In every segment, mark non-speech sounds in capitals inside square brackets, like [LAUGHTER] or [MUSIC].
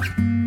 Thank you.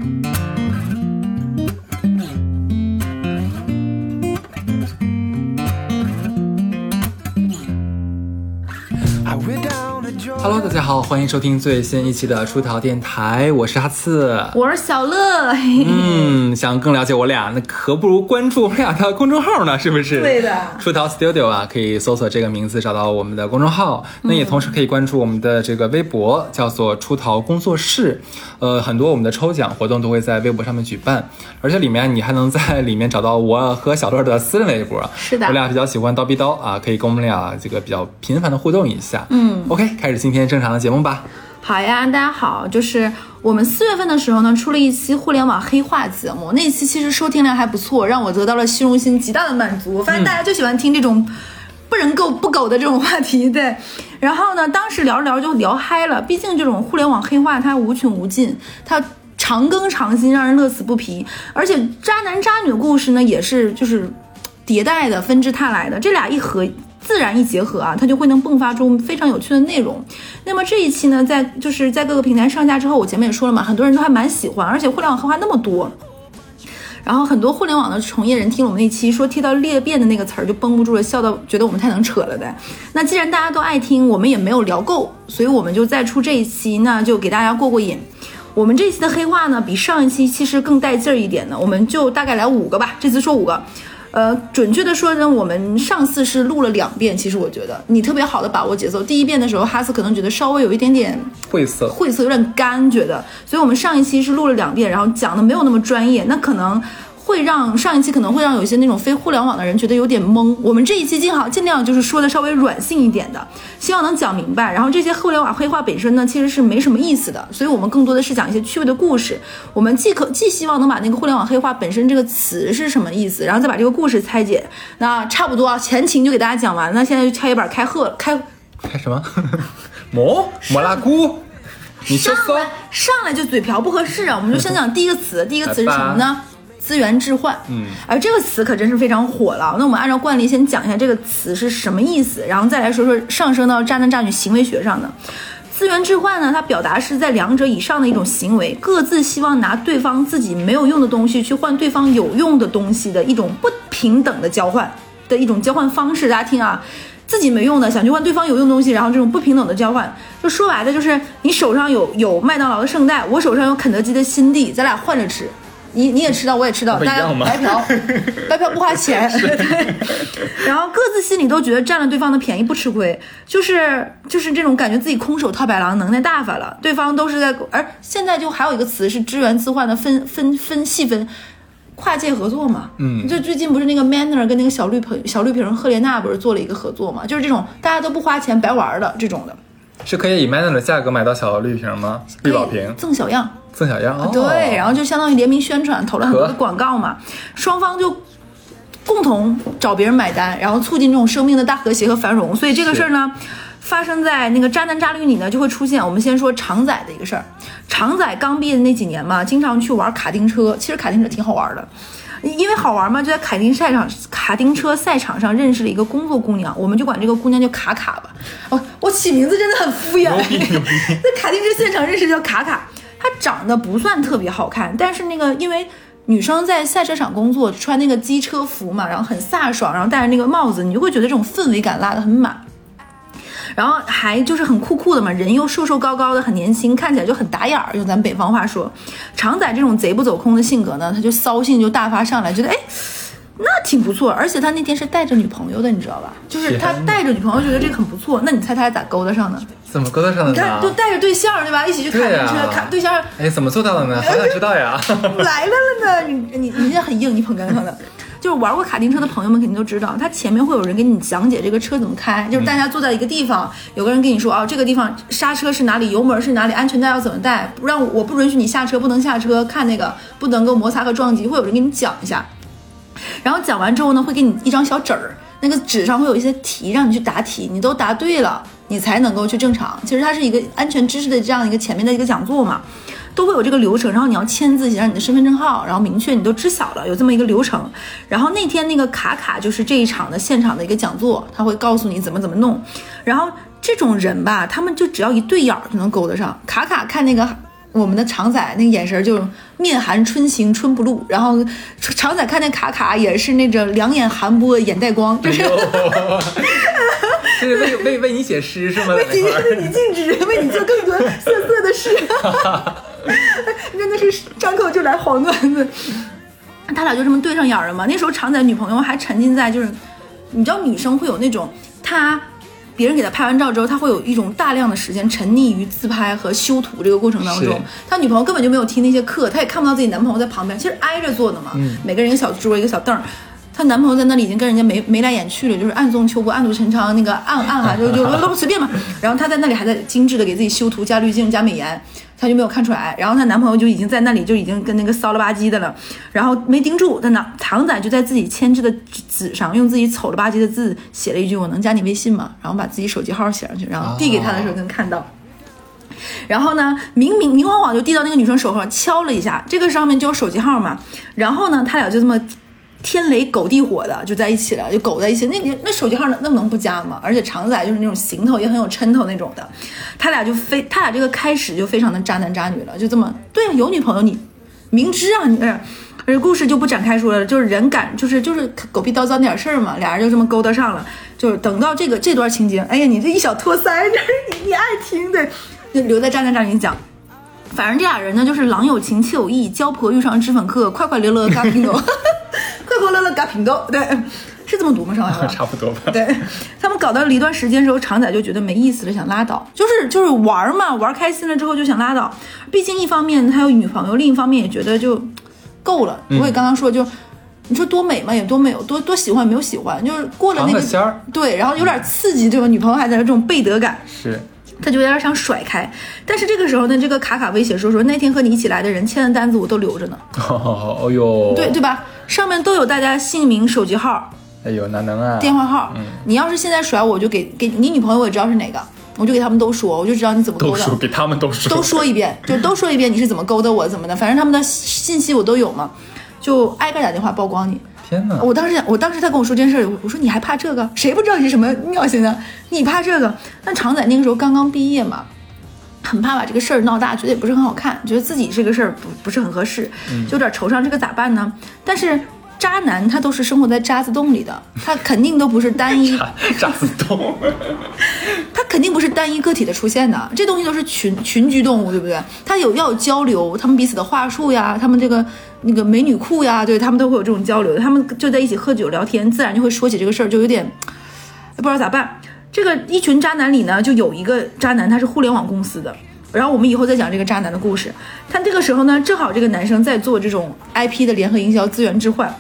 Hello，大家好，欢迎收听最新一期的出逃电台，我是哈刺，我是小乐。嗯，想更了解我俩，那可不如关注我们俩的公众号呢，是不是？对的，出逃 Studio 啊，可以搜索这个名字找到我们的公众号。那也同时可以关注我们的这个微博，叫做出逃工作室。呃，很多我们的抽奖活动都会在微博上面举办，而且里面你还能在里面找到我和小乐的私人微博。是的，我俩比较喜欢叨逼叨啊，可以跟我们俩这个比较频繁的互动一下。嗯，OK，开始今天正常的节目吧。好呀，大家好，就是我们四月份的时候呢，出了一期互联网黑话节目，那期其实收听量还不错，让我得到了虚荣心极大的满足。我发现大家就喜欢听这种不人狗不狗的这种话题，对。然后呢，当时聊着聊着就聊嗨了，毕竟这种互联网黑话它无穷无尽，它长更长新，让人乐此不疲。而且渣男渣女的故事呢，也是就是迭代的、纷至沓来的，这俩一合。自然一结合啊，它就会能迸发出非常有趣的内容。那么这一期呢，在就是在各个平台上架之后，我前面也说了嘛，很多人都还蛮喜欢，而且互联网黑话那么多，然后很多互联网的从业人听了我们那期说贴到裂变的那个词儿就绷不住了，笑到觉得我们太能扯了的。那既然大家都爱听，我们也没有聊够，所以我们就再出这一期，那就给大家过过瘾。我们这一期的黑话呢，比上一期其实更带劲儿一点呢，我们就大概来五个吧，这次说五个。呃，准确的说呢，我们上次是录了两遍。其实我觉得你特别好的把握节奏。第一遍的时候，哈斯可能觉得稍微有一点点晦涩，晦涩有点干，觉得。所以我们上一期是录了两遍，然后讲的没有那么专业，那可能。会让上一期可能会让有一些那种非互联网的人觉得有点懵。我们这一期尽好尽量就是说的稍微软性一点的，希望能讲明白。然后这些互联网黑话本身呢，其实是没什么意思的，所以我们更多的是讲一些趣味的故事。我们既可既希望能把那个互联网黑话本身这个词是什么意思，然后再把这个故事拆解。那差不多啊，前情就给大家讲完，那现在就敲一板开贺开开什么？[LAUGHS] 蘑蘑拉菇？你上来上来就嘴瓢不合适啊！我们就先讲第一个词，第一个词是什么呢？资源置换，嗯，而这个词可真是非常火了。那我们按照惯例先讲一下这个词是什么意思，然后再来说说上升到渣男渣女行为学上的资源置换呢？它表达是在两者以上的一种行为，各自希望拿对方自己没有用的东西去换对方有用的东西的一种不平等的交换的一种交换方式。大家听啊，自己没用的想去换对方有用东西，然后这种不平等的交换，就说白了就是你手上有有麦当劳的圣代，我手上有肯德基的新地，咱俩换着吃。你你也吃到，我也吃到，大家白嫖，[LAUGHS] 白嫖不花钱，[LAUGHS] 然后各自心里都觉得占了对方的便宜不吃亏，就是就是这种感觉自己空手套白狼，能耐大发了。对方都是在，而现在就还有一个词是资源置换的分分分细分，跨界合作嘛。嗯，就最近不是那个 Manner 跟那个小绿瓶小绿瓶赫莲娜不是做了一个合作嘛？就是这种大家都不花钱白玩的这种的，是可以以 Manner 的价格买到小绿瓶吗？绿宝瓶赠小样。赠小样，对，然后就相当于联名宣传，投了很多的广告嘛，双方就共同找别人买单，然后促进这种生命的大和谐和繁荣。所以这个事儿呢，发生在那个渣男渣女里呢，就会出现。我们先说常仔的一个事儿，常仔刚毕业的那几年嘛，经常去玩卡丁车，其实卡丁车挺好玩的，因为好玩嘛，就在卡丁赛场、卡丁车赛场上认识了一个工作姑娘，我们就管这个姑娘叫卡卡吧。哦，我起名字真的很敷衍，[LAUGHS] 在卡丁车现场认识叫卡卡。她长得不算特别好看，但是那个因为女生在赛车场工作，穿那个机车服嘛，然后很飒爽，然后戴着那个帽子，你就会觉得这种氛围感拉得很满，然后还就是很酷酷的嘛，人又瘦瘦高高的，很年轻，看起来就很打眼儿。用咱北方话说，常仔这种贼不走空的性格呢，他就骚性就大发上来，觉得哎。那挺不错，而且他那天是带着女朋友的，你知道吧？就是 [LAUGHS] 他带着女朋友，觉得这个很不错。那你猜他俩咋勾搭上的？怎么勾搭上的？你看，就带着对象对吧？一起去卡丁车，卡对象。哎，怎么做到的呢？好想知道呀！来了了呢，你你你这很硬，你捧哏捧的。就是玩过卡丁车的朋友们肯定都知道，它前面会有人给你讲解这个车怎么开。就是大家坐在一个地方，有个人跟你说哦，这个地方刹车是哪里，油门是哪里，安全带要怎么带，不让我不允许你下车，不能下车，看那个不能够摩擦和撞击，会有人给你讲一下。然后讲完之后呢，会给你一张小纸儿，那个纸上会有一些题，让你去答题，你都答对了，你才能够去正常。其实它是一个安全知识的这样一个前面的一个讲座嘛，都会有这个流程。然后你要签字写上你的身份证号，然后明确你都知晓了，有这么一个流程。然后那天那个卡卡就是这一场的现场的一个讲座，他会告诉你怎么怎么弄。然后这种人吧，他们就只要一对眼儿就能勾得上。卡卡看那个我们的常仔那个眼神就面含春情春不露，然后常仔看见卡卡也是那种两眼含波眼带光，[LAUGHS] 就是。这是为为为你写诗是吗？为你为你静止，[LAUGHS] 为你做更多色色的事。[LAUGHS] [LAUGHS] 真的是张口就来黄段子。他俩就这么对上眼了嘛？那时候常仔女朋友还沉浸在就是，你知道女生会有那种她别人给她拍完照之后，她会有一种大量的时间沉溺于自拍和修图这个过程当中。他女朋友根本就没有听那些课，她也看不到自己男朋友在旁边，其实挨着坐的嘛。每个人一个小桌一个小凳儿。她男朋友在那里已经跟人家眉眉来眼去了，就是暗送秋波、暗度陈仓，那个暗暗哈就就 [LAUGHS] 都随便嘛。然后她在那里还在精致的给自己修图、加滤镜、加美颜，她就没有看出来。然后她男朋友就已经在那里就已经跟那个骚了吧唧的了，然后没盯住。在那唐仔就在自己签字的纸上用自己丑了吧唧的字写了一句：“我能加你微信吗？”然后把自己手机号写上去，然后递给他的时候能看到。然后呢，明明明晃晃就递到那个女生手上，敲了一下，这个上面就有手机号嘛。然后呢，他俩就这么。天雷狗地火的就在一起了，就狗在一起。那你那手机号那那能不加吗？而且长仔就是那种行头也很有抻头那种的，他俩就非他俩这个开始就非常的渣男渣女了，就这么对啊，有女朋友你明知啊你，而故事就不展开说了，就是人感就是就是狗屁叨叨那点事儿嘛，俩人就这么勾搭上了，就是等到这个这段情节，哎呀你这一小托腮，你你爱听的，就留在渣男渣女讲。[LAUGHS] 反正这俩人呢，就是郎有情妾有意，交婆遇上脂粉客，快快乐乐嘎平斗。快快乐乐嘎平豆，对，是这么读吗？上海 [LAUGHS] 差不多吧。对他们搞到了一段时间之后，常仔就觉得没意思了，想拉倒，就是就是玩嘛，玩开心了之后就想拉倒。毕竟一方面他有女朋友，另一方面也觉得就够了。我也刚刚说，就你说多美嘛，也多美，有多多喜欢没有喜欢，就是过了那个仙儿。对，然后有点刺激，对吧？女朋友还在这种背德感，是，他就有点想甩开。但是这个时候呢，这个卡卡威胁说说那天和你一起来的人签的单子我都留着呢。[LAUGHS] 哦呦，对对吧？上面都有大家姓名、手机号，哎呦，哪能啊？电话号，嗯，你要是现在甩我，就给给你女朋友，我也知道是哪个，我就给他们都说，我就知道你怎么勾的，给他们都说，都说一遍，就都说一遍你是怎么勾搭我怎么的，反正他们的信息我都有嘛，就挨个打电话曝光你。天哪！我当时我当时他跟我说这件事，我说你还怕这个？谁不知道你是什么尿性呢？你怕这个？那常仔那个时候刚刚毕业嘛，很怕把这个事儿闹大，觉得也不是很好看，觉得自己这个事儿不不是很合适，就有点惆怅，这个咋办呢？但是。渣男他都是生活在渣子洞里的，他肯定都不是单一 [LAUGHS] 渣子洞，[LAUGHS] 他肯定不是单一个体的出现的，这东西都是群群居动物，对不对？他有要有交流，他们彼此的话术呀，他们这个那个美女库呀，对他们都会有这种交流，他们就在一起喝酒聊天，自然就会说起这个事儿，就有点不知道咋办。这个一群渣男里呢，就有一个渣男，他是互联网公司的，然后我们以后再讲这个渣男的故事。他这个时候呢，正好这个男生在做这种 IP 的联合营销，资源置换。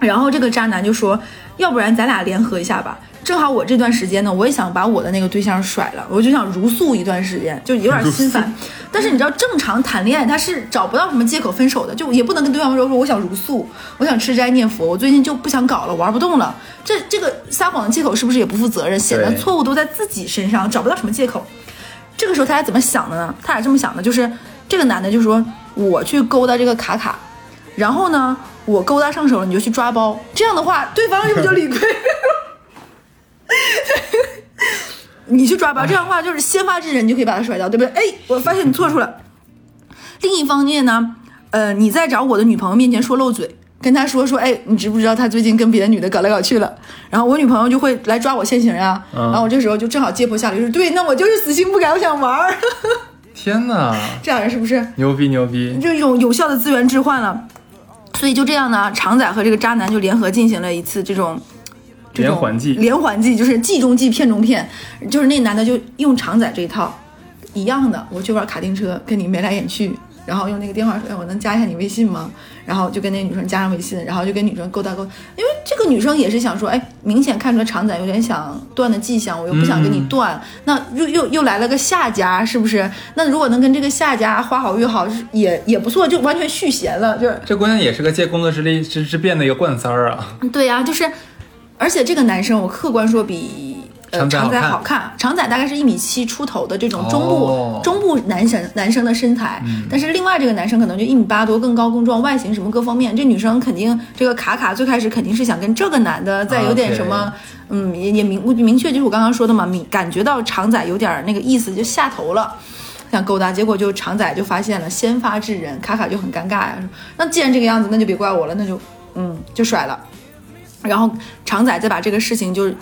然后这个渣男就说：“要不然咱俩联合一下吧，正好我这段时间呢，我也想把我的那个对象甩了，我就想如素一段时间，就有点心烦。[LAUGHS] 但是你知道，正常谈恋爱他是找不到什么借口分手的，就也不能跟对方说说我想如素，我想吃斋念佛，我最近就不想搞了，玩不动了。这这个撒谎的借口是不是也不负责任，显得错误都在自己身上，找不到什么借口。这个时候他俩怎么想的呢？他俩这么想的，就是这个男的就说我去勾搭这个卡卡，然后呢？”我勾搭上手了，你就去抓包。这样的话，对方是不是就理亏？[LAUGHS] 你去抓吧，这样的话就是先发制人，你就可以把他甩掉，对不对？哎，我发现你错处了。另一方面呢，呃，你在找我的女朋友面前说漏嘴，跟他说说，哎，你知不知道他最近跟别的女的搞来搞去了？然后我女朋友就会来抓我现行呀。然后我这时候就正好借坡下驴，说对，那我就是死心不改，我想玩。[LAUGHS] 天哪，这样人是不是牛逼牛逼？就一种有效的资源置换了。所以就这样呢，常仔和这个渣男就联合进行了一次这种连环计，连环计就是计中计，骗中骗，就是那男的就用常仔这一套一样的，我去玩卡丁车，跟你眉来眼去。然后用那个电话说：“哎，我能加一下你微信吗？” [LAUGHS] 然后就跟那女生加上微信，然后就跟女生勾搭勾，因为这个女生也是想说：“哎，明显看出来常仔有点想断的迹象，我又不想跟你断，那又又又来了个下家，是不是？那如果能跟这个下家花好月好，也也不错，就完全续弦了。就是这姑娘也是个借工作之力之之便的一个惯三儿啊。[LAUGHS] 对呀，就是，而且这个男生我客观说比。呃，长仔好看，长仔大概是一米七出头的这种中部中部男生男生的身材，但是另外这个男生可能就一米八多，更高更壮，外形什么各方面，这女生肯定这个卡卡最开始肯定是想跟这个男的再有点什么，嗯，也也明明确就是我刚刚说的嘛，明感觉到长仔有点那个意思就下头了，想勾搭，结果就常仔就发现了，先发制人，卡卡就很尴尬呀。说那既然这个样子，那就别怪我了，那就嗯就甩了。然后常仔再把这个事情就是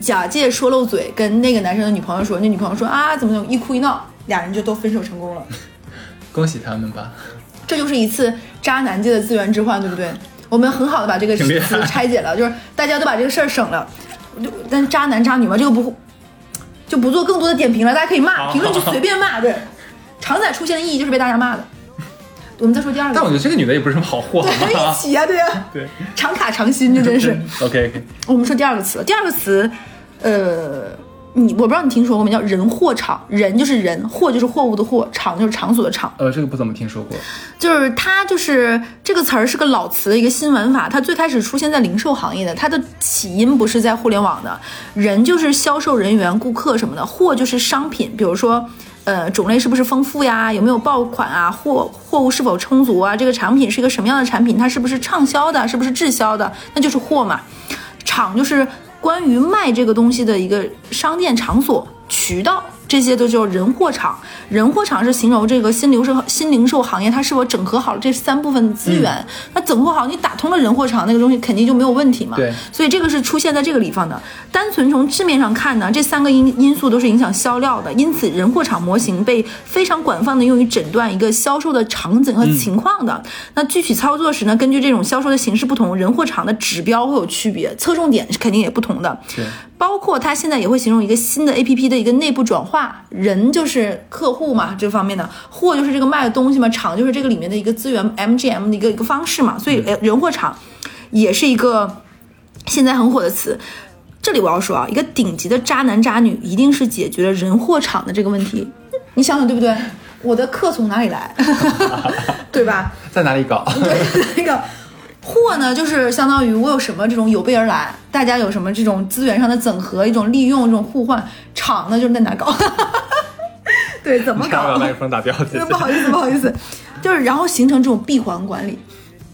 假借说漏嘴，跟那个男生的女朋友说，那女朋友说啊怎么怎么，一哭一闹，俩人就都分手成功了。恭喜他们吧。这就是一次渣男界的资源置换，对不对？我们很好的把这个词挺厉害拆解了，就是大家都把这个事儿省了。就但渣男渣女嘛，这个不就不做更多的点评了，大家可以骂，评论区随便骂。对，常仔出现的意义就是被大家骂的。我们再说第二个，但我觉得这个女的也不是什么好货，好对，一？起呀、对呀、[LAUGHS] 对常卡常新，这真是。[LAUGHS] OK OK，我们说第二个词，第二个词，呃，你我不知道你听说过没？叫人货场，人就是人，货就是货物的货，场就是场所的场。呃，这个不怎么听说过。就是它就是这个词儿是个老词的一个新玩法，它最开始出现在零售行业的，它的起因不是在互联网的，人就是销售人员、顾客什么的，货就是商品，比如说。呃，种类是不是丰富呀？有没有爆款啊？货货物是否充足啊？这个产品是一个什么样的产品？它是不是畅销的？是不是滞销的？那就是货嘛。厂就是关于卖这个东西的一个商店场所、渠道，这些都叫人货场。人货场是形容这个新零售新零售行业它是否整合好了这三部分资源。那整合好，你打通了人货场，那个东西肯定就没有问题嘛。对所以这个是出现在这个地方的。单纯从字面上看呢，这三个因因素都是影响销量的，因此人货场模型被非常广泛的用于诊断一个销售的场景和情况的。那具体操作时呢，根据这种销售的形式不同，人货场的指标会有区别，侧重点是肯定也不同的。对，包括它现在也会形容一个新的 A P P 的一个内部转化，人就是客户嘛，这方面的货就是这个卖的东西嘛，厂就是这个里面的一个资源 M G M 的一个一个方式嘛，所以呃人货场也是一个现在很火的词。这里我要说啊，一个顶级的渣男渣女一定是解决了人货场的这个问题，你想想对不对？[LAUGHS] 我的客从哪里来，[LAUGHS] 对吧？[LAUGHS] 在哪里搞？对，那个货呢，就是相当于我有什么这种有备而来，大家有什么这种资源上的整合，一种利用，这种互换。场呢，就是在哪搞？[LAUGHS] 对，怎么搞不要？麦克风打标题。[LAUGHS] 不好意思，不好意思，就是然后形成这种闭环管理。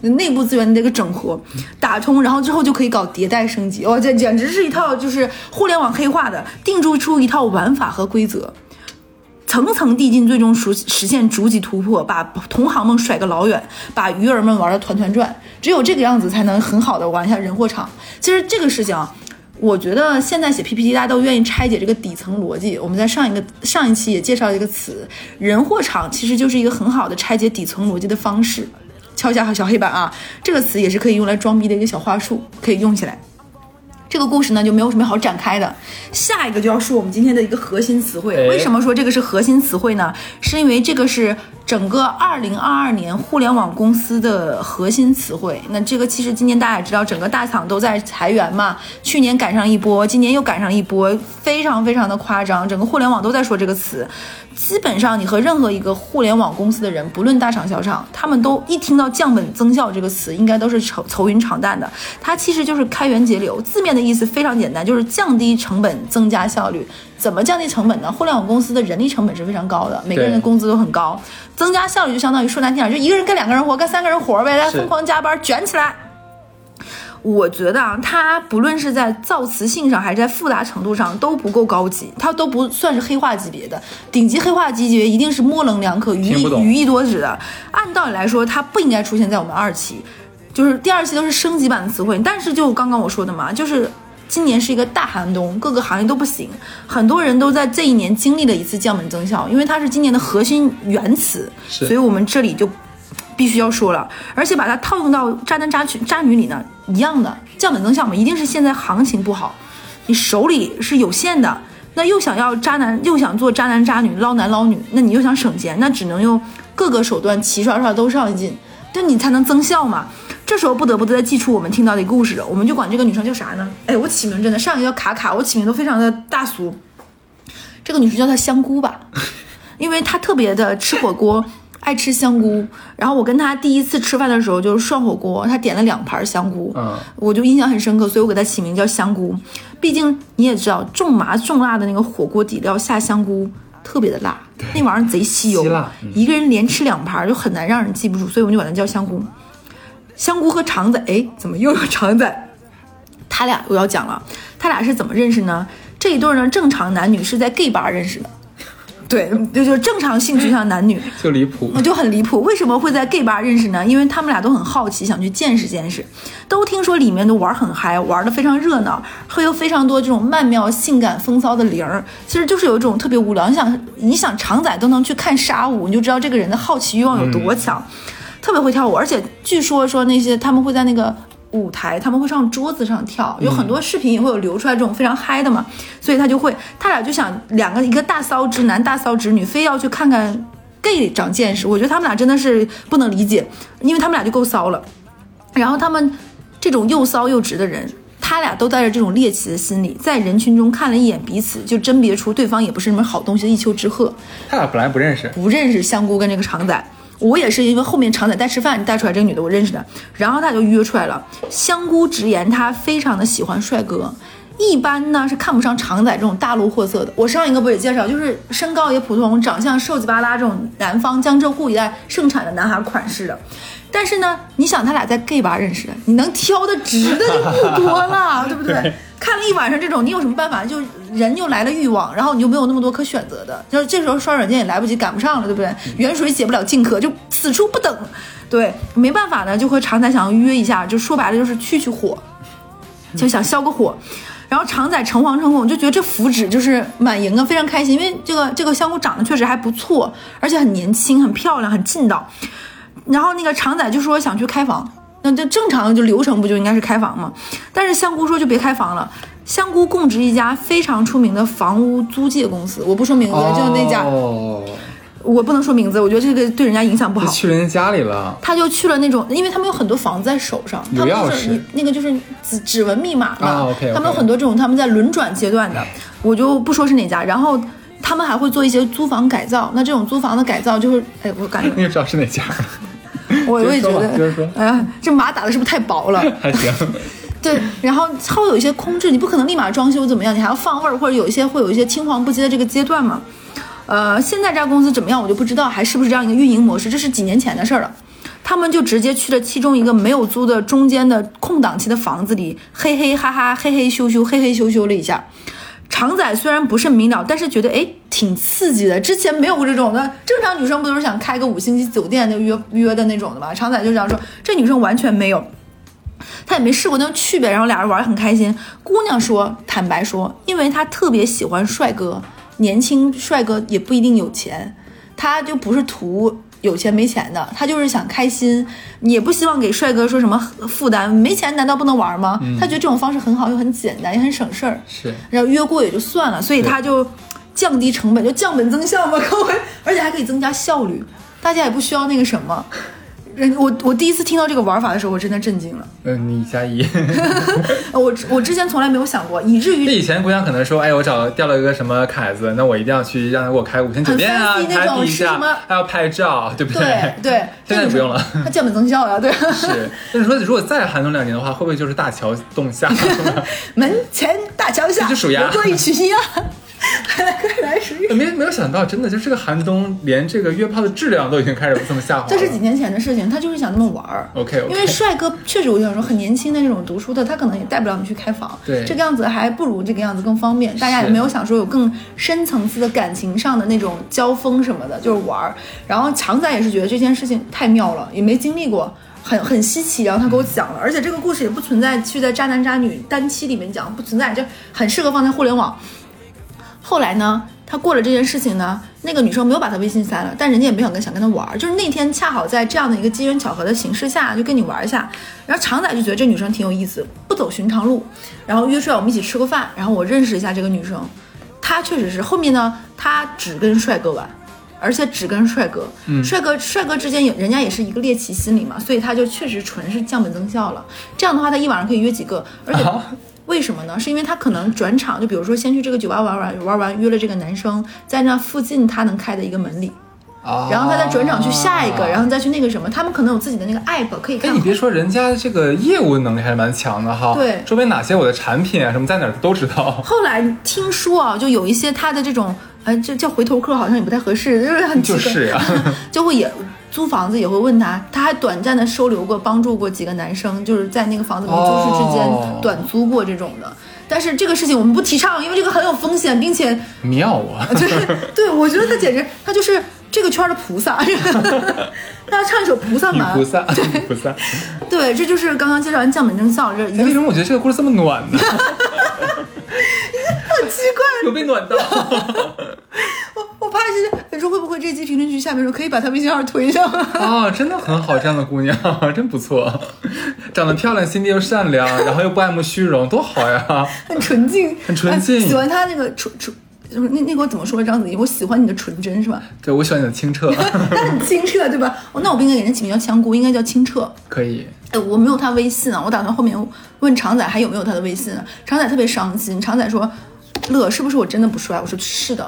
内部资源的这个整合，打通，然后之后就可以搞迭代升级。哇，这简直是一套就是互联网黑化的，定铸出一套玩法和规则。层层递进，最终实实现逐级突破，把同行们甩个老远，把鱼儿们玩的团团转。只有这个样子，才能很好的玩一下人货场。其实这个事情啊，我觉得现在写 PPT，大家都愿意拆解这个底层逻辑。我们在上一个上一期也介绍一个词，人货场其实就是一个很好的拆解底层逻辑的方式。敲一下小黑板啊，这个词也是可以用来装逼的一个小话术，可以用起来。这个故事呢就没有什么好展开的，下一个就要说我们今天的一个核心词汇。哎为什么说这个是核心词汇呢？是因为这个是整个二零二二年互联网公司的核心词汇。那这个其实今年大家也知道，整个大厂都在裁员嘛，去年赶上一波，今年又赶上一波，非常非常的夸张，整个互联网都在说这个词。基本上你和任何一个互联网公司的人，不论大厂小厂，他们都一听到降本增效这个词，应该都是愁愁云长淡的。它其实就是开源节流，字面的意思非常简单，就是降低成本，增加效率。怎么降低成本呢？互联网公司的人力成本是非常高的，每个人的工资都很高，增加效率就相当于说难听点，就一个人干两个人活，干三个人活呗，大家疯狂加班，卷起来。我觉得啊，它不论是在造词性上，还是在复杂程度上，都不够高级，它都不算是黑化级别的。顶级黑化级别一定是模棱两可、语义听不懂语义多指的。按道理来说，它不应该出现在我们二期，就是第二期都是升级版的词汇。但是就刚刚我说的嘛，就是今年是一个大寒冬，各个行业都不行，很多人都在这一年经历了一次降本增效，因为它是今年的核心原词，所以我们这里就必须要说了，而且把它套用到渣男渣女渣女里呢，一样的降本增效嘛，一定是现在行情不好，你手里是有限的，那又想要渣男，又想做渣男渣女捞男捞女，那你又想省钱，那只能用各个手段齐刷刷都上进，对你才能增效嘛。这时候不得不再记出我们听到的故事，我们就管这个女生叫啥呢？哎，我起名真的，上一个叫卡卡，我起名都非常的大俗。这个女生叫她香菇吧，因为她特别的吃火锅，爱吃香菇。然后我跟他第一次吃饭的时候就是涮火锅，他点了两盘香菇，嗯我就印象很深刻，所以我给他起名叫香菇。毕竟你也知道，重麻重辣的那个火锅底料下香菇特别的辣，那玩意儿贼吸油，一个人连吃两盘就很难让人记不住，所以我们就管它叫香菇。香菇和肠仔，哎，怎么又有肠仔？他俩我要讲了，他俩是怎么认识呢？这一对呢，正常男女是在 gay 吧认识的。对，就就正常性取向男女。[LAUGHS] 就离谱。就很离谱，为什么会在 gay 吧认识呢？因为他们俩都很好奇，想去见识见识，都听说里面都玩很嗨，玩的非常热闹，会有非常多这种曼妙、性感、风骚的灵儿，其实就是有一种特别无聊。你想，你想常仔都能去看沙舞，你就知道这个人的好奇欲望有多强，特别会跳舞，而且据说说那些他们会在那个。舞台他们会上桌子上跳，有很多视频也会有流出来这种非常嗨的嘛，所以他就会，他俩就想两个一个大骚直男大骚直女，非要去看看 gay 长见识。我觉得他们俩真的是不能理解，因为他们俩就够骚了。然后他们这种又骚又直的人，他俩都带着这种猎奇的心理，在人群中看了一眼彼此，就甄别出对方也不是什么好东西的一丘之貉。他俩本来不认识，不认识香菇跟这个常仔。我也是因为后面常仔带吃饭带出来这个女的我认识的，然后他就约出来了。香菇直言他非常的喜欢帅哥，一般呢是看不上常仔这种大陆货色的。我上一个不也介绍，就是身高也普通，长相瘦鸡巴拉这种南方江浙沪一带盛产的男孩款式的。但是呢，你想他俩在 gay 吧认识的，你能挑的直的就不多了，[LAUGHS] 对不对？看了一晚上这种，你有什么办法？就人又来了欲望，然后你就没有那么多可选择的，就是这时候刷软件也来不及，赶不上了，对不对？远水解不了近渴，就此处不等。对，没办法呢，就和常仔想要约一下，就说白了就是去去火，就想消个火。然后常仔诚惶诚恐，就觉得这福祉就是满盈啊，非常开心，因为这个这个香菇长得确实还不错，而且很年轻、很漂亮、很劲道。然后那个常仔就说想去开房。那这正常就流程不就应该是开房吗？但是香菇说就别开房了。香菇供职一家非常出名的房屋租借公司，我不说名字，就那家，我不能说名字，我觉得这个对人家影响不好。去人家家里了，他就去了那种，因为他们有很多房子在手上，有钥匙，那个就是指指纹密码嘛。他们有很多这种，他们在轮转阶段的，我就不说是哪家。然后他们还会做一些租房改造，那这种租房的改造就是，哎，我感觉 [LAUGHS] 你也知道是哪家。我我也觉得，哎呀，这码打的是不是太薄了？[LAUGHS] 还行。[LAUGHS] 对，然后它会有一些空置，你不可能立马装修怎么样？你还要放味儿，或者有一些会有一些青黄不接的这个阶段嘛。呃，现在这家公司怎么样，我就不知道，还是不是这样一个运营模式？这是几年前的事儿了。他们就直接去了其中一个没有租的中间的空档期的房子里，嘿嘿哈哈，嘿嘿羞羞，嘿嘿羞羞了一下。常仔虽然不甚明了，但是觉得哎挺刺激的。之前没有过这种的，正常女生不都是想开个五星级酒店就约约的那种的吗？常仔就这样说，这女生完全没有，她也没试过，那就去呗。然后俩人玩的很开心。姑娘说，坦白说，因为她特别喜欢帅哥，年轻帅哥也不一定有钱，她就不是图。有钱没钱的，他就是想开心，也不希望给帅哥说什么负担。没钱难道不能玩吗？他觉得这种方式很好，又很简单，也很省事儿。是，然后约过也就算了，所以他就降低成本，就降本增效嘛，各位，而且还可以增加效率，大家也不需要那个什么。我我第一次听到这个玩法的时候，我真的震惊了。嗯，你加一。[LAUGHS] 我我之前从来没有想过，以至于以前姑娘可能说，哎，我找掉了一个什么凯子，那我一定要去让他给我开五星酒店啊，拍一下，还要拍照，对不对？对。[LAUGHS] 现在不用了，它降本增效呀，对。[LAUGHS] 是。那你说，如果再寒冬两年的话，会不会就是大桥洞下？门前大桥下，就数鸭。没没有想到，真的就这个寒冬，连这个约炮的质量都已经开始这么下滑。这是几年前的事情，他就是想这么玩儿。OK，因为帅哥确实，我想说，很年轻的那种读书的，他可能也带不了你去开房。对，这个样子还不如这个样子更方便。大家也没有想说有更深层次的感情上的那种交锋什么的，就是玩儿。然后强仔也是觉得这件事情太妙了，也没经历过，很很稀奇。然后他给我讲了，而且这个故事也不存在去在渣男渣女单期里面讲，不存在，就很适合放在互联网。后来呢，他过了这件事情呢，那个女生没有把他微信删了，但人家也没想跟想跟他玩，就是那天恰好在这样的一个机缘巧合的形式下，就跟你玩一下。然后常仔就觉得这女生挺有意思，不走寻常路，然后约出来我们一起吃个饭，然后我认识一下这个女生。她确实是后面呢，她只跟帅哥玩，而且只跟帅哥。嗯，帅哥帅哥之间有人家也是一个猎奇心理嘛，所以他就确实纯是降本增效了。这样的话，他一晚上可以约几个，而且。为什么呢？是因为他可能转场，就比如说先去这个酒吧玩玩，玩完约了这个男生在那附近他能开的一个门里，然后他再转场去下一个，然后再去那个什么，他们可能有自己的那个 app 可以看。哎，你别说，人家这个业务能力还是蛮强的哈。对，周边哪些我的产品啊什么在哪儿都知道。后来听说啊，就有一些他的这种，呃，这叫回头客好像也不太合适，就是很就是呀，就会也。租房子也会问他，他还短暂的收留过、帮助过几个男生，就是在那个房子跟租室之间短租过这种的。但是这个事情我们不提倡，因为这个很有风险，并且妙啊！对 [LAUGHS] 对，我觉得他简直他就是这个圈的菩萨，[LAUGHS] 大家唱一首《菩萨蛮》。菩萨，菩萨。对，这就是刚刚介绍完降本增效这。为什么我觉得这个故事这么暖呢？[LAUGHS] 好奇怪，有被暖到。[LAUGHS] 我我怕是你说会不会这期评论区下面说可以把他微信号推上？啊，真的很好，这样的姑娘 [LAUGHS] 真不错，长得漂亮，心地又善良，然后又不爱慕虚荣，多好呀！很纯净，很纯净。喜欢他那个纯纯。那那个我怎么说？章子怡，我喜欢你的纯真，是吧？对，我喜欢你的清澈。[LAUGHS] 那很清澈，对吧？那我不应该给人起名叫香菇，应该叫清澈。可以。哎，我没有他微信啊，我打算后面问常仔还有没有他的微信。啊常仔特别伤心，常仔说：“乐，是不是我真的不帅？”我说：“是的。”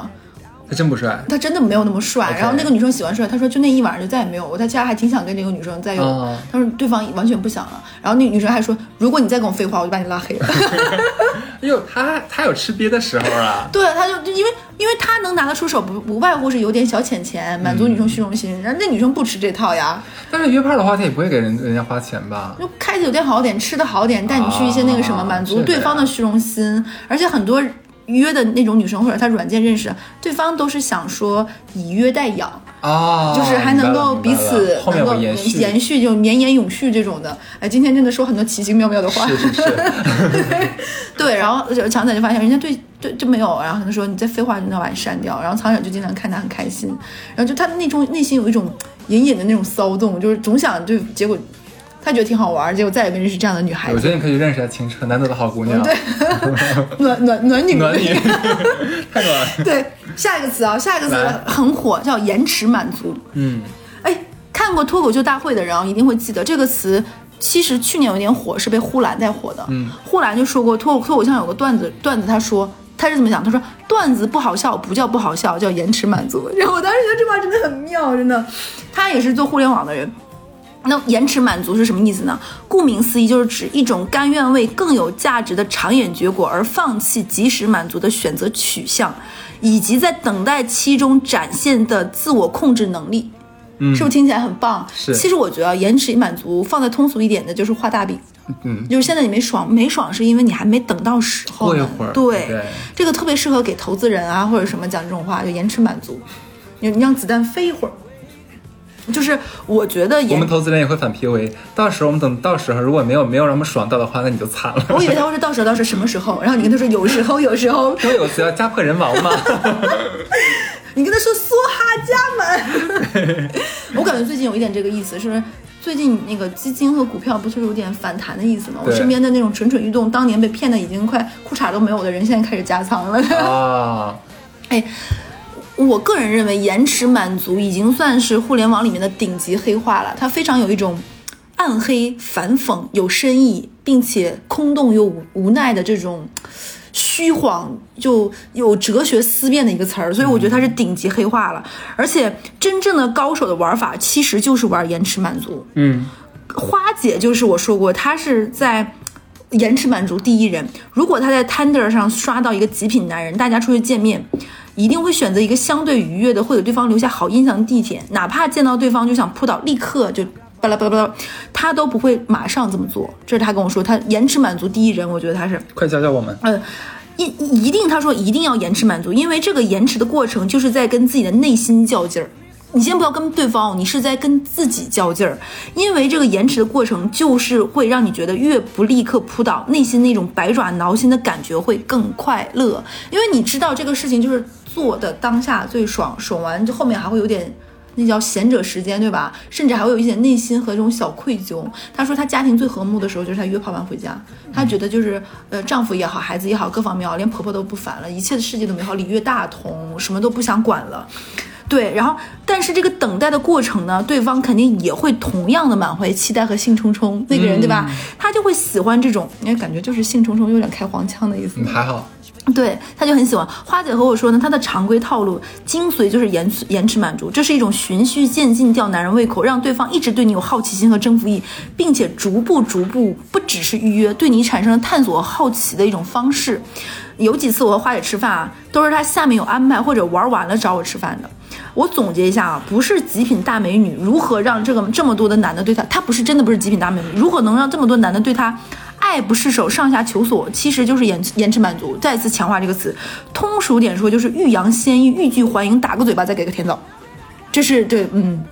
他真不帅，他真的没有那么帅。然后那个女生喜欢帅，他说就那一晚上就再也没有。他其实还挺想跟这个女生再有，他说对方完全不想了。然后那女生还说，如果你再跟我废话，我就把你拉黑了。[LAUGHS] 哟，他他有吃瘪的时候啊？[LAUGHS] 对，他就因为因为他能拿得出手，不不外乎是有点小钱钱，满足女生虚荣心。然后那女生不吃这套呀。但是约炮的话，他也不会给人人家花钱吧？就开酒店好点，吃的好点，带你去一些那个什么，满足对方的虚荣心。而且很多。约的那种女生或者他软件认识，对方都是想说以约代养啊，就是还能够彼此能够延续，就绵延永续这种的。哎，今天真的说很多奇奇妙妙的话，是是是，[LAUGHS] 对。然后强仔就发现人家对对就没有，然后可能说你在废话，你要把你删掉。然后曹仔就经常看他很开心，然后就他那种内心有一种隐隐的那种骚动，就是总想就结果。他觉得挺好玩，结果再也没认识这样的女孩子。我觉得你可以认识下秦澈，难得的好姑娘。对，[LAUGHS] 暖暖暖女，暖女，[LAUGHS] 太暖。对，下一个词啊，下一个词很火，叫延迟满足。嗯，哎，看过脱口秀大会的人啊，一定会记得这个词。其实去年有点火，是被呼兰带火的。嗯，呼兰就说过脱脱口秀有个段子，段子他说他是怎么讲？他说段子不好笑不叫不好笑，叫延迟满足。然后我当时觉得这话真的很妙，真的。他也是做互联网的人。那延迟满足是什么意思呢？顾名思义，就是指一种甘愿为更有价值的长远结果而放弃及时满足的选择取向，以及在等待期中展现的自我控制能力。嗯，是不是听起来很棒？是。其实我觉得延迟满足放在通俗一点的，就是画大饼。嗯，就是现在你没爽，没爽是因为你还没等到时候。过一会儿。对，这个特别适合给投资人啊或者什么讲这种话，就延迟满足。你你让子弹飞一会儿。就是我觉得，我们投资人也会反 PUA。到时候我们等到时候，如果没有没有让我们爽到的话，那你就惨了。我以为他会说到时候到时候什么时候，然后你跟他说有时候有时候。都有需要家破人亡吗？[LAUGHS] 你跟他说梭哈家门。我感觉最近有一点这个意思，是最近那个基金和股票不是有点反弹的意思吗？我身边的那种蠢蠢欲动，当年被骗的已经快裤衩都没有的人，现在开始加仓了。啊，[LAUGHS] 哎。我个人认为，延迟满足已经算是互联网里面的顶级黑话了。它非常有一种暗黑、反讽、有深意，并且空洞又无奈的这种虚晃，就有哲学思辨的一个词儿。所以我觉得它是顶级黑化了。而且，真正的高手的玩法其实就是玩延迟满足。嗯，花姐就是我说过，她是在延迟满足第一人。如果他在 Tinder 上刷到一个极品男人，大家出去见面。一定会选择一个相对愉悦的，会给对方留下好印象的地点，哪怕见到对方就想扑倒，立刻就巴拉巴拉巴拉，他都不会马上这么做。这是他跟我说，他延迟满足第一人，我觉得他是。快教教我们。嗯，一一定，他说一定要延迟满足，因为这个延迟的过程就是在跟自己的内心较劲儿。你先不要跟对方，你是在跟自己较劲儿，因为这个延迟的过程就是会让你觉得越不立刻扑倒，内心那种百爪挠心的感觉会更快乐，因为你知道这个事情就是做的当下最爽，爽完就后面还会有点那叫闲者时间，对吧？甚至还会有一点内心和这种小愧疚。她说她家庭最和睦的时候就是她约炮完回家，她觉得就是呃丈夫也好，孩子也好，各方面好，连婆婆都不烦了，一切的世界都美好，礼乐大同，什么都不想管了。对，然后，但是这个等待的过程呢，对方肯定也会同样的满怀期待和兴冲冲，那个人对吧？他就会喜欢这种，因为感觉就是兴冲冲，有点开黄腔的意思。还好，对，他就很喜欢。花姐和我说呢，他的常规套路精髓就是延延迟满足，这是一种循序渐进吊男人胃口，让对方一直对你有好奇心和征服欲，并且逐步逐步不只是预约，对你产生了探索好奇的一种方式。有几次我和花姐吃饭啊，都是他下面有安排或者玩完了找我吃饭的。我总结一下啊，不是极品大美女如何让这个这么多的男的对她，她不是真的不是极品大美女，如何能让这么多男的对她爱不释手，上下求索，其实就是延延迟满足。再次强化这个词，通俗点说就是欲扬先抑，欲拒还迎，打个嘴巴再给个甜枣。这是对，嗯。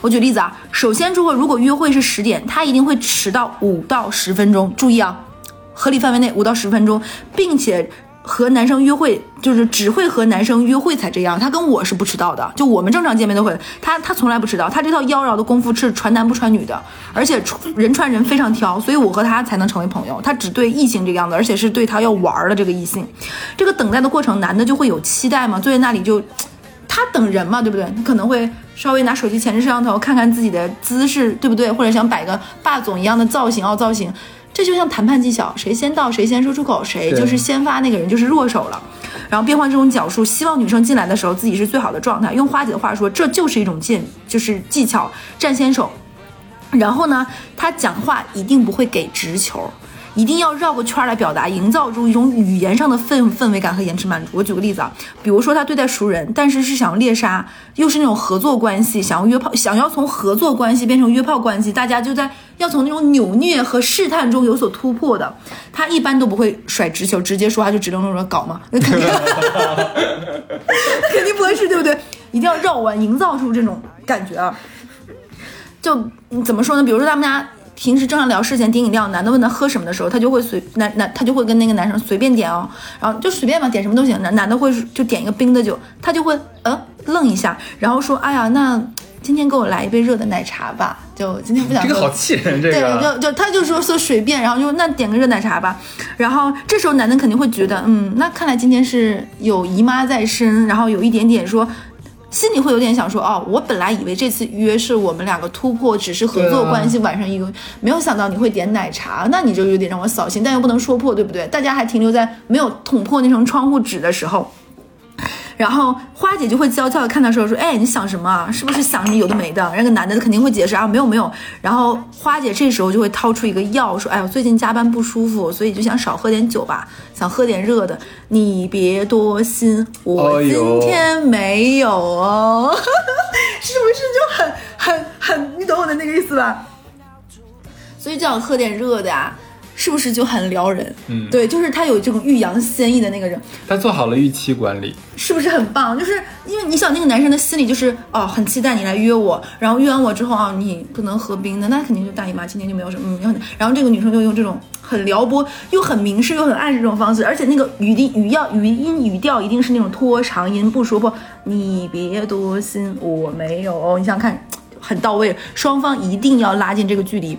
我举例子啊，首先，如果如果约会是十点，他一定会迟到五到十分钟。注意啊，合理范围内五到十分钟，并且和男生约会就是只会和男生约会才这样。他跟我是不迟到的，就我们正常见面都会，他他从来不迟到。他这套妖娆的功夫是传男不传女的，而且人传人非常挑，所以我和他才能成为朋友。他只对异性这个样子，而且是对他要玩的这个异性。这个等待的过程，男的就会有期待嘛，坐在那里就。[TSK] 他等人嘛，对不对？他可能会稍微拿手机前置摄像头看看自己的姿势，对不对？或者想摆个霸总一样的造型，哦，造型，这就像谈判技巧，谁先到谁先说出口，谁就是先发那个人就是弱手了。然后变换这种角数，希望女生进来的时候自己是最好的状态。用花姐的话说，这就是一种进，就是技巧，占先手。然后呢，他讲话一定不会给直球。一定要绕个圈来表达，营造出一种语言上的氛氛围感和延迟满足。我举个例子啊，比如说他对待熟人，但是是想要猎杀，又是那种合作关系，想要约炮，想要从合作关系变成约炮关系，大家就在要从那种扭捏和试探中有所突破的。他一般都不会甩直球，直接说话就直愣愣的搞嘛，那肯定，肯定不合适，对不对？一定要绕弯，营造出这种感觉啊。就怎么说呢？比如说他们家。平时正常聊事前点饮料，男的问他喝什么的时候，他就会随男男他就会跟那个男生随便点哦，然后就随便嘛，点什么都行。男男的会就点一个冰的酒，他就会呃愣一下，然后说哎呀，那今天给我来一杯热的奶茶吧，就今天不想喝。这个好气人，这个。对，就就他就说说随便，然后就那点个热奶茶吧，然后这时候男的肯定会觉得，嗯，那看来今天是有姨妈在身，然后有一点点说。心里会有点想说哦，我本来以为这次约是我们两个突破，只是合作关系，晚上一个，没有想到你会点奶茶，那你就有点让我扫兴，但又不能说破，对不对？大家还停留在没有捅破那层窗户纸的时候。然后花姐就会娇俏的看到时候说，哎，你想什么？是不是想什么有的没的？那个男的肯定会解释啊，没有没有。然后花姐这时候就会掏出一个药，说，哎呦，最近加班不舒服，所以就想少喝点酒吧，想喝点热的。你别多心，我今天没有哦，[LAUGHS] 是不是就很很很，你懂我的那个意思吧？所以就想喝点热的呀。是不是就很撩人？嗯，对，就是他有这种欲扬先抑的那个人，他做好了预期管理，是不是很棒？就是因为你想那个男生的心里就是哦，很期待你来约我，然后约完我之后啊，你不能喝冰的，那肯定就大姨妈，今天就没有什么，嗯，然后这个女生就用这种很撩拨又很明示又很暗示这种方式，而且那个语音语调语音语调一定是那种拖长音不说破，你别多心，我没有，你想想看，很到位，双方一定要拉近这个距离。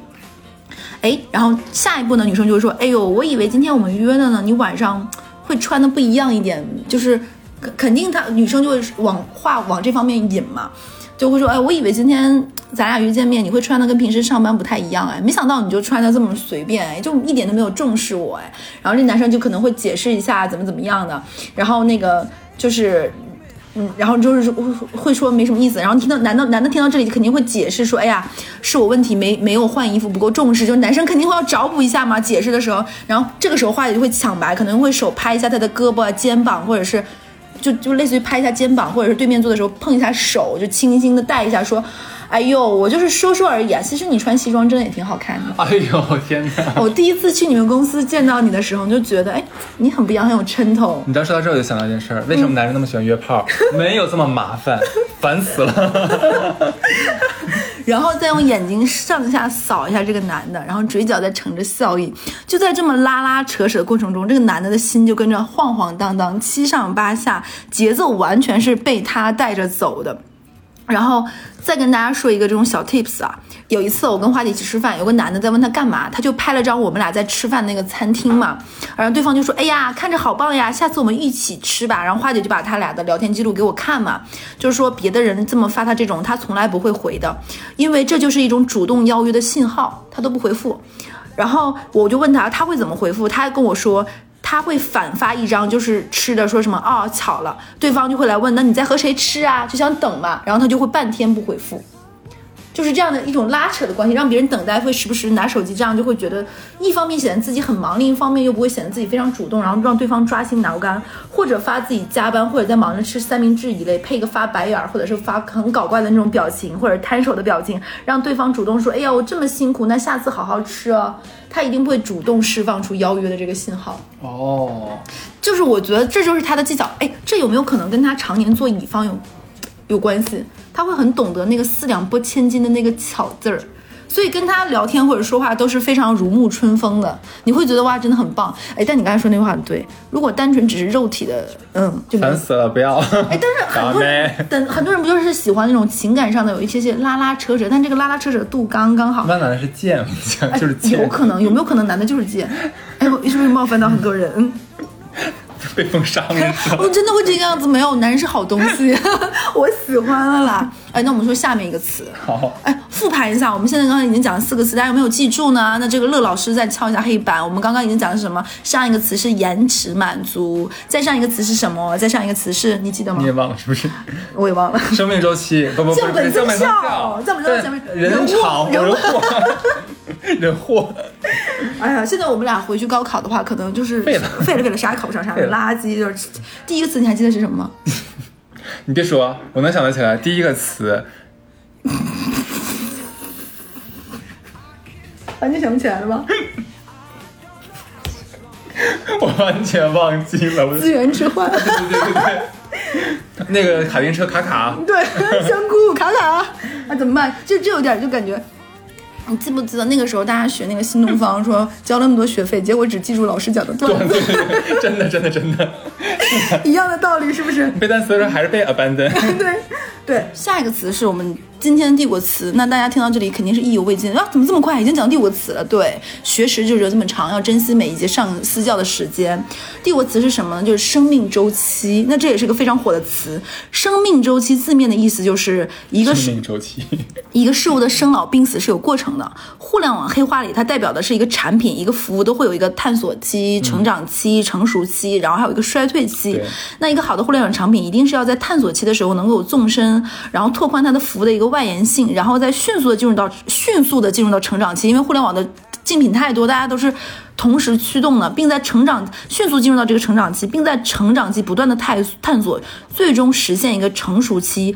哎，然后下一步呢？女生就会说：“哎呦，我以为今天我们约的呢，你晚上会穿的不一样一点，就是肯肯定她女生就会往话往这方面引嘛，就会说：哎，我以为今天咱俩约见面，你会穿的跟平时上班不太一样，哎，没想到你就穿的这么随便，哎，就一点都没有重视我，哎，然后这男生就可能会解释一下怎么怎么样的，然后那个就是。”然后就是会说没什么意思，然后听到男的男的听到这里肯定会解释说，哎呀，是我问题没没有换衣服不够重视，就男生肯定会要找补一下嘛。解释的时候，然后这个时候花姐就会抢白，可能会手拍一下他的胳膊、肩膀，或者是就就类似于拍一下肩膀，或者是对面坐的时候碰一下手，就轻轻的带一下说。哎呦，我就是说说而已啊！其实你穿西装真的也挺好看的。[LAUGHS] 哎呦天哪！[LAUGHS] 我第一次去你们公司见到你的时候，就觉得哎，你很不一样，很有抻头。你刚说到这，我就想到一件事儿：为什么男人那么喜欢约炮？[LAUGHS] 没有这么麻烦，烦死了。然后再用眼睛上下扫一下这个男的，然后嘴角再盛着笑意。就在这么拉拉扯扯的过程中，这个男的的心就跟着晃晃荡荡，七上八下，节奏完全是被他带着走的。然后再跟大家说一个这种小 tips 啊，有一次我跟花姐一起吃饭，有个男的在问他干嘛，他就拍了张我们俩在吃饭那个餐厅嘛，然后对方就说，哎呀，看着好棒呀，下次我们一起吃吧。然后花姐就把他俩的聊天记录给我看嘛，就是说别的人这么发他这种，他从来不会回的，因为这就是一种主动邀约的信号，他都不回复。然后我就问他他会怎么回复，他跟我说。他会反发一张就是吃的，说什么哦巧了，对方就会来问，那你在和谁吃啊？就想等嘛，然后他就会半天不回复。就是这样的一种拉扯的关系，让别人等待会时不时拿手机，这样就会觉得一方面显得自己很忙，另一方面又不会显得自己非常主动，然后让对方抓心挠肝，或者发自己加班或者在忙着吃三明治一类，配一个发白眼儿或者是发很搞怪的那种表情或者摊手的表情，让对方主动说，哎呀我这么辛苦，那下次好好吃哦。他一定会主动释放出邀约的这个信号。哦，就是我觉得这就是他的技巧。哎，这有没有可能跟他常年做乙方有有关系？他会很懂得那个四两拨千斤的那个巧字儿，所以跟他聊天或者说话都是非常如沐春风的。你会觉得哇，真的很棒。哎，但你刚才说那句话很对，如果单纯只是肉体的，嗯，就烦死了，不要。哎，但是很多人，[LAUGHS] 等很多人不就是喜欢那种情感上的有一些些拉拉扯扯，但这个拉拉扯扯度刚刚好一。般男的是贱，就是哎有，可能，有没有可能男的就是贱？哎，我是不是冒犯到很多人？嗯，被封杀了。我 [LAUGHS] 真的会这个样子？没有，男人是好东西，[LAUGHS] 我喜欢了啦。哎，那我们说下面一个词。好，哎，复盘一下，我们现在刚刚已经讲了四个词，大家有没有记住呢？那这个乐老师再敲一下黑板。我们刚刚已经讲的是什么？上一个词是延迟满足，再上一个词是什么？再上一个词是你记得吗你也？忘了是不是？我也忘了。生命周期不不不降本不是降本增效人人潮人祸，[LAUGHS] 哎呀，现在我们俩回去高考的话，可能就是废了废了，废了，啥也考不上，啥垃圾。就是第一个词，你还记得是什么吗？你别说，我能想得起来。第一个词，[LAUGHS] 完全想不起来了吧？[LAUGHS] 我完全忘记了。我资源置换。对对对对，那个卡丁车卡卡，对，香菇卡卡，啊，怎么办？就这有点就感觉，你记不记得那个时候大家学那个新东方，说交那么多学费，结果只记住老师讲的段子，对对对，真的真的真的，[LAUGHS] 一样的道理是不是？背单词的时候还是背 abandon。[LAUGHS] 对对，下一个词是我们今天的第五个词，那大家听到这里肯定是意犹未尽啊，怎么这么快已经讲到第五个词了？对，学识就是这么长，要珍惜每一节上私教的时间。第五个词是什么呢？就是生命周期，那这也是个非常火的词。生命周期字面的意思就是一个生命周期，[LAUGHS] 一个事物的生老病死是有过程的。互联网黑话里，它代表的是一个产品、一个服务都会有一个探索期、成长期、成熟期，然后还有一个衰退期。那一个好的互联网产品，一定是要在探索期的时候能够纵深，然后拓宽它的服务的一个外延性，然后再迅速的进入到迅速的进入到成长期，因为互联网的。竞品太多，大家都是同时驱动的，并在成长迅速进入到这个成长期，并在成长期不断的探探索，最终实现一个成熟期。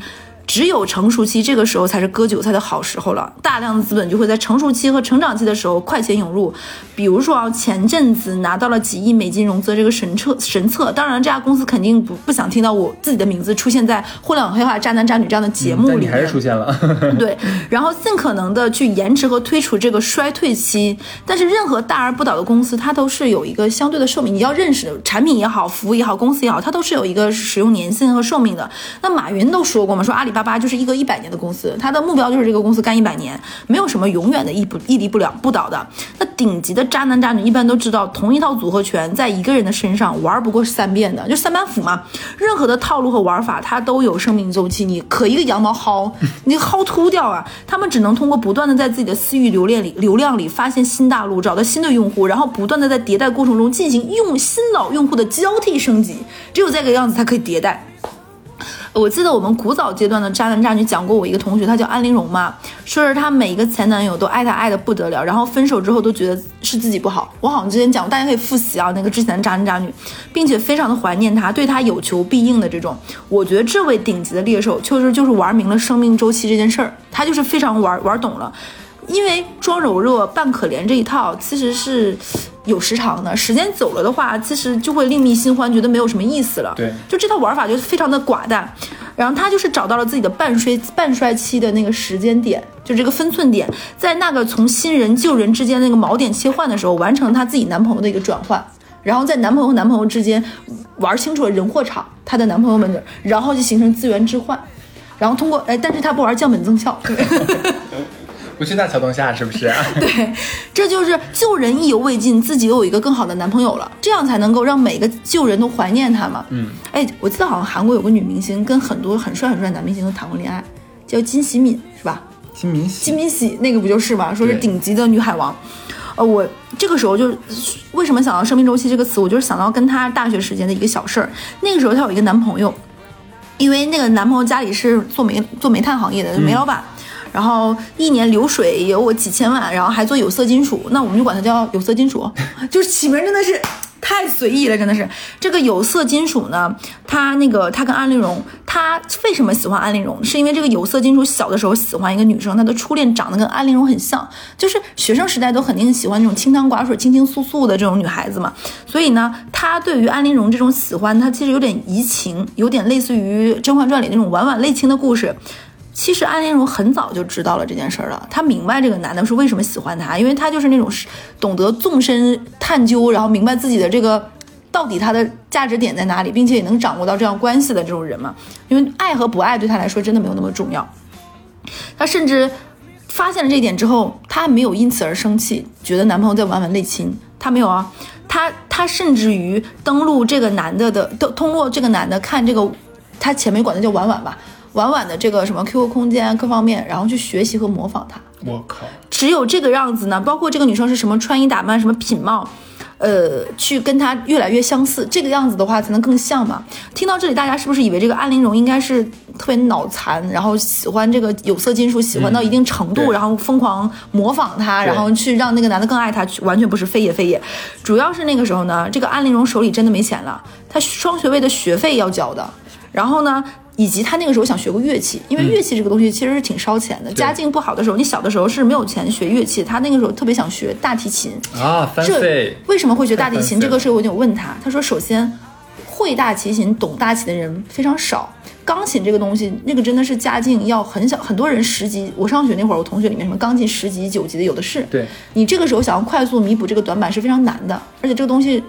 只有成熟期，这个时候才是割韭菜的好时候了。大量的资本就会在成熟期和成长期的时候快钱涌入。比如说啊，前阵子拿到了几亿美金融资这个神策神策，当然这家公司肯定不不想听到我自己的名字出现在互联网黑化渣男渣女这样的节目里 [LAUGHS] 还是出现了。对，然后尽可能的去延迟和推除这个衰退期。但是任何大而不倒的公司，它都是有一个相对的寿命。你要认识的产品也好，服务也好，公司也好，它都是有一个使用年限和寿命的。那马云都说过嘛，说阿里巴巴就是一个一百年的公司，它的目标就是这个公司干一百年，没有什么永远的屹不屹立不了不倒的。那顶级的渣男渣女一般都知道，同一套组合拳在一个人的身上玩不过三遍的，就三板斧嘛。任何的套路和玩法，它都有生命周期。你可一个羊毛薅，你薅秃掉啊！他们只能通过不断的在自己的私域流量里流量里发现新大陆，找到新的用户，然后不断的在迭代过程中进行用新老用户的交替升级。只有这个样子才可以迭代。我记得我们古早阶段的渣男渣女讲过，我一个同学，她叫安陵容嘛，说是她每一个前男友都爱她爱的不得了，然后分手之后都觉得是自己不好。我好像之前讲过，大家可以复习啊，那个之前的渣男渣女，并且非常的怀念他，对他有求必应的这种。我觉得这位顶级的猎手，确实就是玩明了生命周期这件事儿，他就是非常玩玩懂了。因为装柔弱扮可怜这一套其实是有时长的，时间久了的话，其实就会另觅新欢，觉得没有什么意思了。对，就这套玩法就非常的寡淡。然后他就是找到了自己的半衰半衰期的那个时间点，就这个分寸点，在那个从新人旧人之间那个锚点切换的时候，完成他自己男朋友的一个转换。然后在男朋友和男朋友之间玩清楚了人货场，她的男朋友们，然后就形成资源置换。然后通过哎，但是他不玩降本增效。[LAUGHS] 不去大桥洞下是不是？[LAUGHS] 对，这就是救人意犹未尽，自己又有一个更好的男朋友了，这样才能够让每个救人都怀念他嘛。嗯，哎，我记得好像韩国有个女明星跟很多很帅很帅的男明星都谈过恋爱，叫金喜敏是吧？金敏喜，金敏喜那个不就是吗？说是顶级的女海王。呃，我这个时候就是为什么想到生命周期这个词，我就是想到跟她大学时间的一个小事儿。那个时候她有一个男朋友，因为那个男朋友家里是做煤做煤炭行业的煤老板。然后一年流水有我几千万，然后还做有色金属，那我们就管它叫有色金属，[LAUGHS] 就是起名真的是。太随意了，真的是这个有色金属呢。他那个他跟安陵容，他为什么喜欢安陵容？是因为这个有色金属小的时候喜欢一个女生，他的初恋长得跟安陵容很像，就是学生时代都肯定喜欢那种清汤寡水、清清素素的这种女孩子嘛。所以呢，他对于安陵容这种喜欢，他其实有点移情，有点类似于《甄嬛传》里那种婉婉泪情的故事。其实安陵容很早就知道了这件事儿了，她明白这个男的是为什么喜欢她，因为他就是那种懂得纵深探究，然后明白自己的这个到底他的价值点在哪里，并且也能掌握到这样关系的这种人嘛。因为爱和不爱对他来说真的没有那么重要。他甚至发现了这一点之后，他没有因此而生气，觉得男朋友在玩玩内亲，他没有啊。他他甚至于登录这个男的的都通过这个男的看这个，他前面管他叫婉婉吧。婉婉的这个什么 QQ 空间各方面，然后去学习和模仿她。我靠！只有这个样子呢，包括这个女生是什么穿衣打扮、什么品貌，呃，去跟她越来越相似，这个样子的话才能更像嘛。听到这里，大家是不是以为这个安陵容应该是特别脑残，然后喜欢这个有色金属，喜欢到一定程度，然后疯狂模仿他，然后去让那个男的更爱她？完全不是，非也非也。主要是那个时候呢，这个安陵容手里真的没钱了，她双学位的学费要交的，然后呢？以及他那个时候想学个乐器，因为乐器这个东西其实是挺烧钱的。家境不好的时候，你小的时候是没有钱学乐器。他那个时候特别想学大提琴啊，这为什么会学大提琴？这个事我就问他，他说首先会大提琴、懂大提的人非常少。钢琴这个东西，那个真的是家境要很小，很多人十级。我上学那会儿，我同学里面什么钢琴十级、九级的有的是。对你这个时候想要快速弥补这个短板是非常难的，而且这个东西。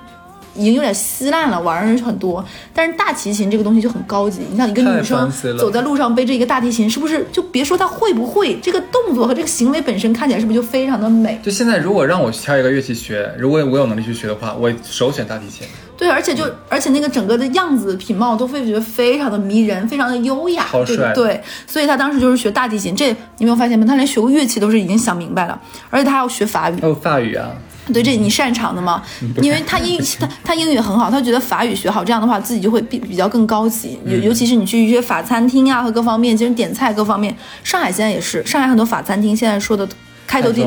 已经有点稀烂了，玩的人很多，但是大提琴这个东西就很高级。你像一个女生走在路上背着一个大提琴，是不是就别说她会不会，这个动作和这个行为本身看起来是不是就非常的美？就现在，如果让我去挑一个乐器学，如果我有能力去学的话，我首选大提琴。对，而且就而且那个整个的样子品貌都会觉得非常的迷人，非常的优雅，好帅。对，所以他当时就是学大提琴。这你没有发现吗？他连学过乐器都是已经想明白了，而且他还要学法语。还有法语啊。对，这你擅长的吗？因为他英 [LAUGHS] 他他英语很好，他觉得法语学好，这样的话自己就会比比较更高级。尤尤其是你去一些法餐厅啊和各方面，其实点菜各方面，上海现在也是，上海很多法餐厅现在说的开头都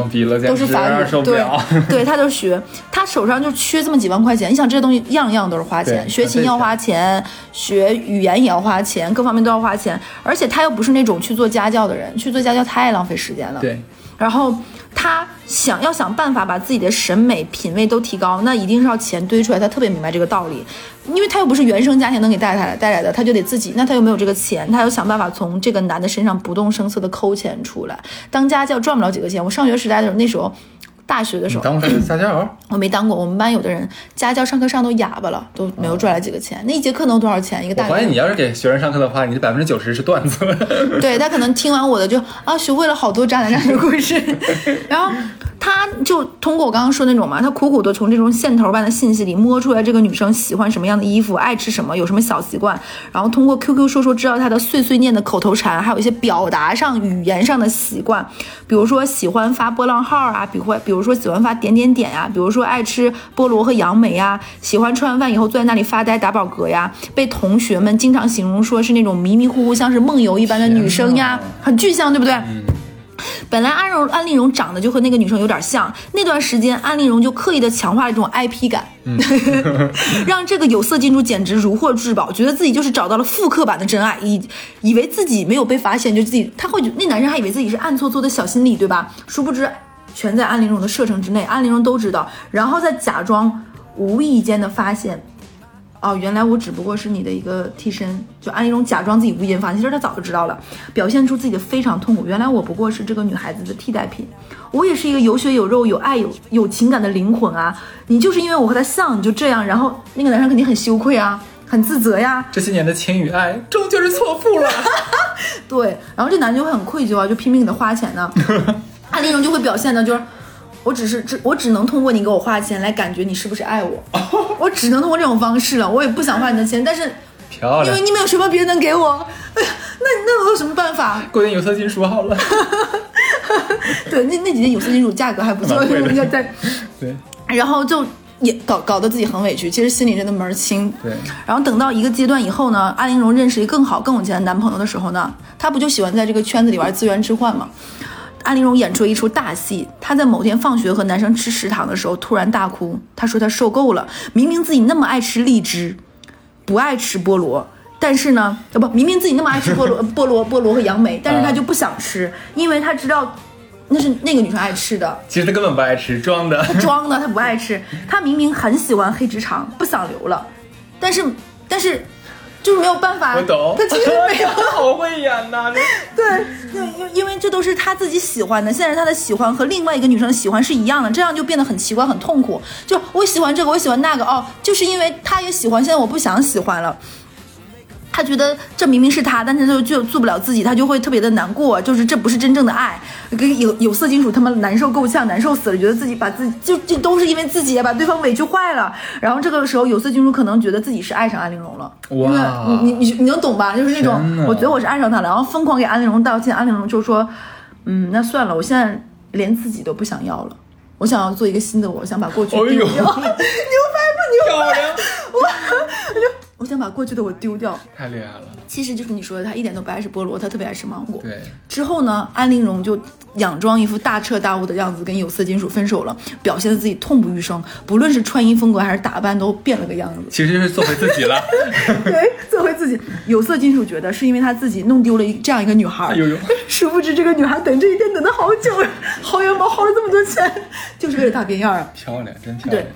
都是法语，对对，他都学，他手上就缺这么几万块钱。你想这些东西样样都是花钱，学琴要花钱，学语言也要花钱，各方面都要花钱。而且他又不是那种去做家教的人，去做家教太浪费时间了。对，然后。他想要想办法把自己的审美品味都提高，那一定是要钱堆出来。他特别明白这个道理，因为他又不是原生家庭能给带来带来的，他就得自己。那他又没有这个钱，他要想办法从这个男的身上不动声色的抠钱出来。当家教赚不了几个钱。我上学时代的时候，那时候。大学的时候当过家教，我没当过。我们班有的人家教上课上都哑巴了，都没有赚来几个钱。那一节课能多少钱？一个大学我发现你要是给学生上课的话，你的百分之九十是段子。[LAUGHS] 对他可能听完我的就啊，学会了好多渣男渣女故事，[LAUGHS] 然后。他就通过我刚刚说那种嘛，他苦苦的从这种线头般的信息里摸出来这个女生喜欢什么样的衣服，爱吃什么，有什么小习惯，然后通过 QQ 说说知道她的碎碎念的口头禅，还有一些表达上语言上的习惯，比如说喜欢发波浪号啊，比如比如说喜欢发点点点呀，比如说爱吃菠萝和杨梅呀，喜欢吃完饭以后坐在那里发呆打饱嗝呀，被同学们经常形容说是那种迷迷糊糊像是梦游一般的女生呀，很具象，对不对？本来安荣安陵容长得就和那个女生有点像，那段时间安陵容就刻意的强化了这种 IP 感，[LAUGHS] 让这个有色金主简直如获至宝，觉得自己就是找到了复刻版的真爱，以以为自己没有被发现，就自己他会那男生还以为自己是暗搓搓的小心理，对吧？殊不知全在安陵容的射程之内，安陵容都知道，然后再假装无意间的发现。哦，原来我只不过是你的一个替身，就安陵容假装自己无意间发现，其实她早就知道了，表现出自己的非常痛苦。原来我不过是这个女孩子的替代品，我也是一个有血有肉、有爱、有有情感的灵魂啊！你就是因为我和他像，你就这样，然后那个男生肯定很羞愧啊，很自责呀。这些年的情与爱，终究是错付了。[LAUGHS] 对，然后这男的就会很愧疚啊，就拼命给他花钱呢。[LAUGHS] 安陵容就会表现的，就是。我只是只我只能通过你给我花钱来感觉你是不是爱我，[LAUGHS] 我只能通过这种方式了。我也不想花你的钱，但是漂亮，因为你没有什么别人能给我。哎呀，那那我有什么办法？过点有色金属好了。[LAUGHS] 对，那那几件有色金属价格还不错，在。[LAUGHS] 对。然后就也搞搞得自己很委屈，其实心里真的门儿清。对，然后等到一个阶段以后呢，安陵容认识一个更好、更有钱的男朋友的时候呢，她不就喜欢在这个圈子里玩资源置换吗？安陵容演出了一出大戏，她在某天放学和男生吃食堂的时候突然大哭，她说她受够了，明明自己那么爱吃荔枝，不爱吃菠萝。但是呢，呃不，明明自己那么爱吃菠萝、[LAUGHS] 菠萝、菠萝和杨梅，但是她就不想吃，因为她知道那是那个女生爱吃的。其实他根本不爱吃，装的。[LAUGHS] 装的，他不爱吃。他明明很喜欢黑直肠，不想留了，但是但是就是没有办法。我懂，他其实没有。他 [LAUGHS] 好会演呐、[LAUGHS] 这对，因因因为这都是他自己喜欢的，现在他的喜欢和另外一个女生的喜欢是一样的，这样就变得很奇怪、很痛苦。就我喜欢这个，我喜欢那个，哦，就是因为他也喜欢，现在我不想喜欢了。他觉得这明明是他，但是他就就做不了自己，他就会特别的难过，就是这不是真正的爱。跟有有色金属他们难受够呛，难受死了，觉得自己把自己就这都是因为自己把对方委屈坏了。然后这个时候有色金属可能觉得自己是爱上安陵容了，因为哇你你你你能懂吧？就是那种我觉得我是爱上他了，然后疯狂给安陵容道歉，安陵容就说，嗯，那算了，我现在连自己都不想要了。我想要做一个新的我，我想把过去丢掉。牛掰不牛漂亮，[LAUGHS] 我想把过去的我丢掉。太厉害了。其实就是你说的，他一点都不爱吃菠萝，他特别爱吃芒果。对，之后呢，安陵容就佯装一副大彻大悟的样子，跟有色金属分手了，表现的自己痛不欲生，不论是穿衣风格还是打扮都变了个样子。其实就是做回自己了。[LAUGHS] 对，做回自己。有色金属觉得是因为他自己弄丢了一这样一个女孩，哎呦呦殊不知这个女孩等这一天等的好久，薅羊毛薅了这么多钱，就是为了大变样啊。漂亮，真漂亮对。，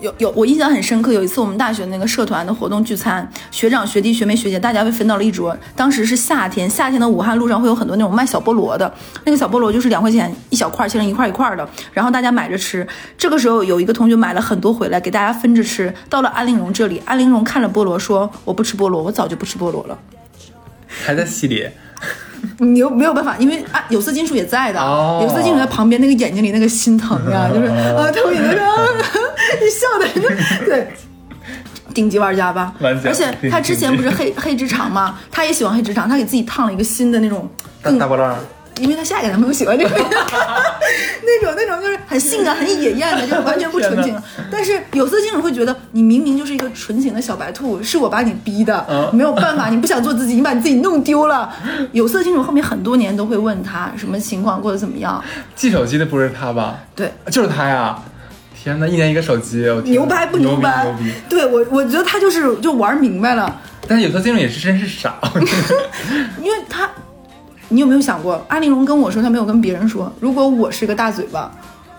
有有，我印象很深刻。有一次我们大学那个社团的活动聚餐，学长、学弟、学妹、学姐，大家被分到了一桌。当时是夏天，夏天的武汉路上会有很多那种卖小菠萝的，那个小菠萝就是两块钱一小块，切成一块一块的，然后大家买着吃。这个时候有一个同学买了很多回来，给大家分着吃。到了安陵容这里，安陵容看了菠萝说：“我不吃菠萝，我早就不吃菠萝了。[LAUGHS] 还在系里，”你又没有办法，因为啊，有色金属也在的，哦有色金属在旁边那个眼睛里那个心疼呀，就是啊，投影的 [LAUGHS] 你 [LAUGHS] 笑的人对。顶级玩家吧，而且他之前不是黑黑职场吗？他也喜欢黑职场，他给自己烫了一个新的那种更大大波浪。因为他下一个男朋友喜欢这个，那种那种就是很性感、很野艳的，就是完全不纯情。[LAUGHS] 但是有色金属会觉得你明明就是一个纯情的小白兔，是我把你逼的，嗯没有办法，你不想做自己，你把你自己弄丢了。有色金属后面很多年都会问他什么情况，过得怎么样？寄手机的不是他吧？对，就是他呀！天哪，一年一个手机，我牛掰不牛掰？牛逼！对我，我觉得他就是就玩明白了，但是有色金属也是真是傻，[LAUGHS] 因为他。你有没有想过，安陵容跟我说，她没有跟别人说。如果我是个大嘴巴，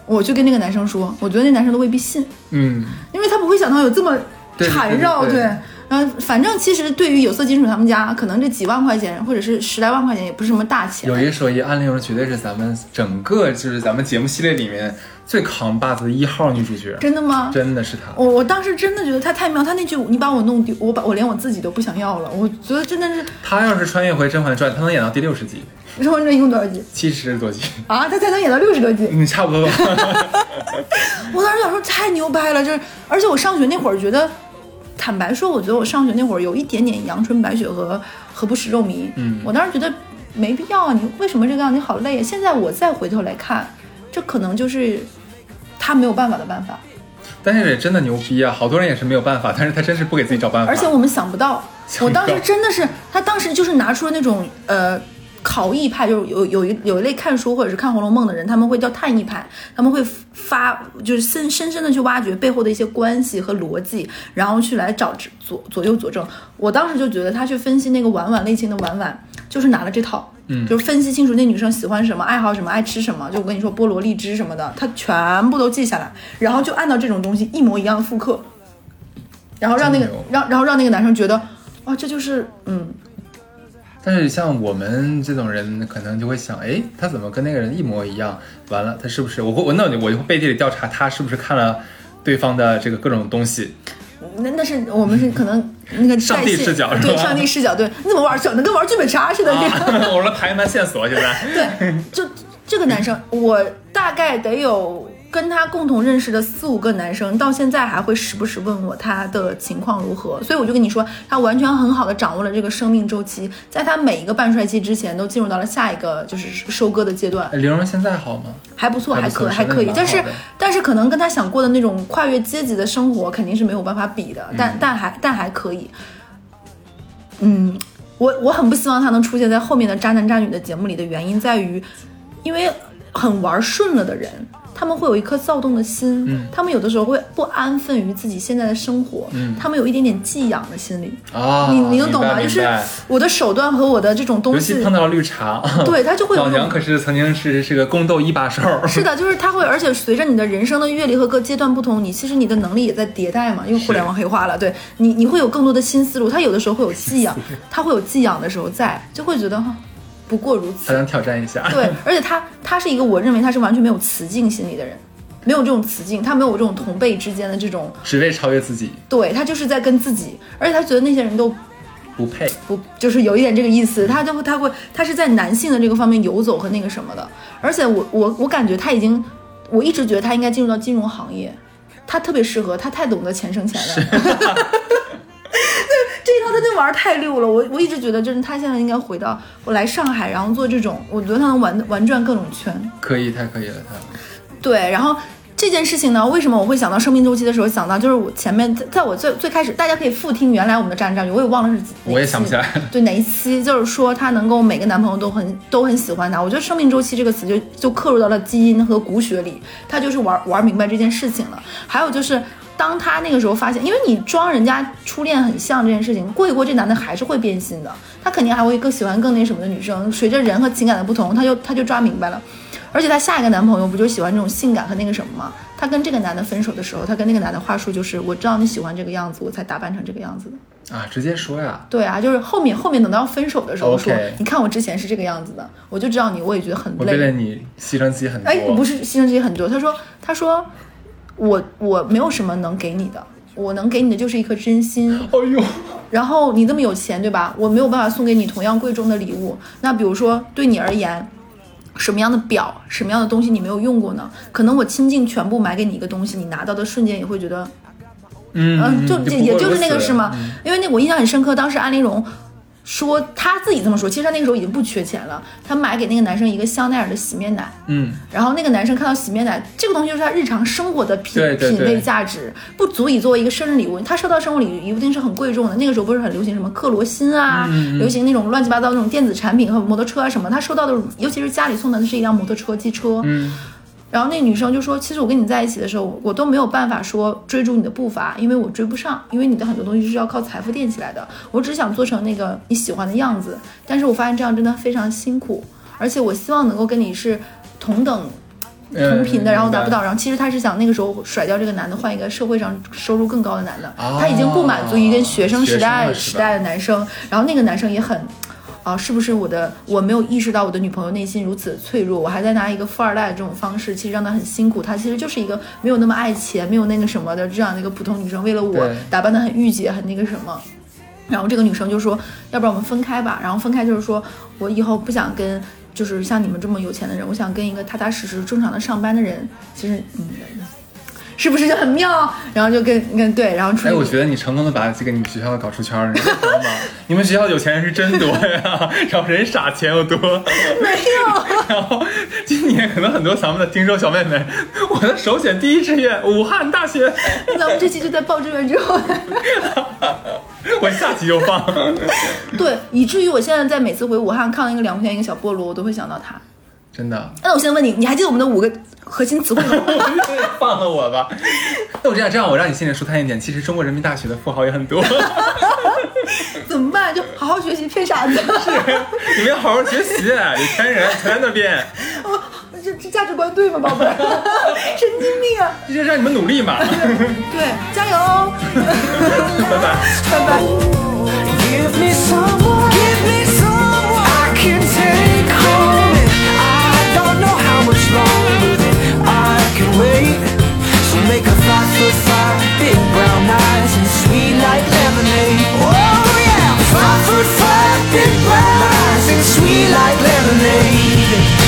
我去跟那个男生说，我觉得那男生都未必信。嗯，因为他不会想到有这么缠绕，对对对然后反正其实对于有色金属他们家，可能这几万块钱或者是十来万块钱也不是什么大钱有。一说一，安陵容绝对是咱们整个就是咱们节目系列里面最扛把子的一号女主角，真的吗？真的是她。我我当时真的觉得她太妙，她那句“你把我弄丢，我把我连我自己都不想要了”，我觉得真的是。她要是穿越回《甄嬛传》，她能演到第六十集，甄嬛传一共多少集七十多集，啊？她才能演到六十多集。嗯，差不多吧。[LAUGHS] 我当时想说太牛掰了，就是而且我上学那会儿觉得，坦白说，我觉得我上学那会儿有一点点阳春白雪和和不食肉糜。嗯我当时觉得没必要啊，你为什么这个样？你好累啊！现在我再回头来看，这可能就是他没有办法的办法，但是也真的牛逼啊！好多人也是没有办法，但是他真是不给自己找办法。而且我们想不到，想不到我当时真的是，他当时就是拿出了那种呃。考异派就是有有一有一类看书或者是看《红楼梦》的人，他们会叫探异派，他们会发就是深深深的去挖掘背后的一些关系和逻辑，然后去来找左左右佐证。我当时就觉得他去分析那个婉婉类型的婉婉，就是拿了这套，嗯就是分析清楚那女生喜欢什么、爱好什么、爱吃什么。就我跟你说菠萝、荔枝什么的，他全部都记下来，然后就按照这种东西一模一样的复刻，然后让那个让然后让那个男生觉得，哇，这就是嗯，但是像我们这种人，可能就会想，哎，他怎么跟那个人一模一样？完了，他是不是？我会我那我就我就会背地里调查他是不是看了对方的这个各种东西。那那是我们是可能那个上帝视角对上帝视角，对，你怎么玩整的跟玩剧本杀似的？[LAUGHS] 我说排满线索现在。对，就这个男生，我大概得有跟他共同认识的四五个男生，到现在还会时不时问我他的情况如何。所以我就跟你说，他完全很好的掌握了这个生命周期，在他每一个半衰期之前，都进入到了下一个就是收割的阶段。玲蓉现在好吗？还不错，还可还可以，但是但是可能跟他想过的那种跨越阶级的生活肯定是没有办法比的，但嗯但还但还可以。嗯，我我很不希望他能出现在后面的渣男渣女的节目里的原因在于，因为很玩顺了的人。他们会有一颗躁动的心，嗯。他们有的时候会不安分于自己现在的生活，嗯。他们有一点点寄养的心理，啊，你你能懂吗？就是我的手段和我的这种东尤西其，碰到了绿茶，对他就会有老娘可是曾经是是个宫斗一把手，[LAUGHS] 是的，就是他会，而且随着你的人生的阅历和各阶段不同，你其实你的能力也在迭代嘛，因为互联网黑化了，对。你你会有更多的新思路。他有的时候会有 [LAUGHS] 寄养，他会有寄养的时候在，就会觉得哈，不过如此。他想挑战一下。对，而且他他是一个我认为他是完全没有雌竞心理的人，没有这种雌竞，他没有这种同辈之间的这种，只为超越自己，对他就是在跟自己，而且他觉得那些人都不配。不就是有一点这个意思，他就会他会他是在男性的这个方面游走和那个什么的，而且我我我感觉他已经，我一直觉得他应该进入到金融行业，他特别适合，他太懂得钱生钱了。[LAUGHS] 这一套他就玩儿太溜了，我我一直觉得就是他现在应该回到我来上海，然后做这种，我觉得他能玩玩转各种圈。可以，太可以了，他。对，然后这件事情呢，为什么我会想到生命周期的时候想到，就是我前面在在我最最开始，大家可以复听原来我们的战战女，我也忘了是几，我也想不起来 [LAUGHS] 对哪一期，就是说他能够每个男朋友都很都很喜欢他。我觉得生命周期这个词就就刻入到了基因和骨血里，他就是玩玩明白这件事情了。还有就是。当他那个时候发现，因为你装人家初恋很像这件事情，过一过这男的还是会变心的，他肯定还会更喜欢更那什么的女生。随着人和情感的不同，他就他就抓明白了。而且她下一个男朋友不就喜欢这种性感和那个什么吗？他跟这个男的分手的时候，他跟那个男的话术就是：我知道你喜欢这个样子，我才打扮成这个样子的。[LAUGHS] 啊，直接说呀。对啊，就是后面后面等到分手的时候说你看我之前是这个样子的，我就知道你，我也觉得很累我为了累。你牺牲自己很多。哎，不是牺牲自己很多。他说他说我我没有什么能给你的，我能给你的就是一颗真心。哎呦，然后你这么有钱，对吧？我没有办法送给你同样贵重的礼物。那比如说对你而言，什么样的表，什么样的东西你没有用过呢？可能我倾尽全部买给你一个东西，你拿到的瞬间也会觉得，嗯嗯，就也就是那个是吗？嗯因为那我印象很深刻，当时安陵容。说她自己这么说，其实她那个时候已经不缺钱了。她买给那个男生一个香奈儿的洗面奶，嗯，然后那个男生看到洗面奶这个东西，就是他日常生活的品品味价值，不足以作为一个生日礼物。他收到生日礼物一定是很贵重的。那个时候不是很流行什么克罗心啊，嗯流行那种乱七八糟那种电子产品和摩托车啊什么。他收到的，尤其是家里送的是一辆摩托车、机车。嗯，然后那女生就说：“其实我跟你在一起的时候，我都没有办法说追逐你的步伐，因为我追不上，因为你的很多东西是要靠财富垫起来的。我只想做成那个你喜欢的样子，但是我发现这样真的非常辛苦，而且我希望能够跟你是同等同频的，嗯然后达不到。然后其实他是想那个时候甩掉这个男的，换一个社会上收入更高的男的。哦他已经不满足于跟学生时代时代的男生，然后那个男生也很。啊，是不是我的我没有意识到我的女朋友内心如此脆弱？我还在拿一个富二代的这种方式，其实让她很辛苦。她其实就是一个没有那么爱钱，没有那个什么的这样的一个普通女生，为了我打扮的很御姐，很那个什么。然后这个女生就说：“要不然我们分开吧。”然后分开就是说我以后不想跟就是像你们这么有钱的人，我想跟一个踏踏实实正常的上班的人。其实，嗯，是不是就很妙？然后就跟跟对，然后出去。哎，我觉得你成功的把这个你们学校搞出圈了，你知道吗？你们学校有钱人是真多呀，[LAUGHS] 然后人傻钱又多。没有。然后今年可能很多咱们的听众小妹妹，我的首选第一志愿武汉大学，咱们这期就在报志愿之后。[LAUGHS] 我下期就放。对，以至于我现在在每次回武汉看到一个两块钱一个小菠萝，我都会想到他。真的，那我现在问你，你还记得我们的五个核心词汇吗？[LAUGHS] 放了我吧。那我这样，这样我让你心里舒坦一点。其实中国人民大学的富豪也很多，[LAUGHS] 怎么办？就好好学习，骗傻子。[LAUGHS] 是你们要好好学习，有钱人全在那边，哦这这价值观对吗，宝贝儿？神经病啊！这就让你们努力嘛。对，加油哦！拜拜。拜拜。Give me some wait So make her five foot five Big brown eyes and sweet like lemonade. Oh yeah! Five foot five Big brown eyes and sweet like lemonade.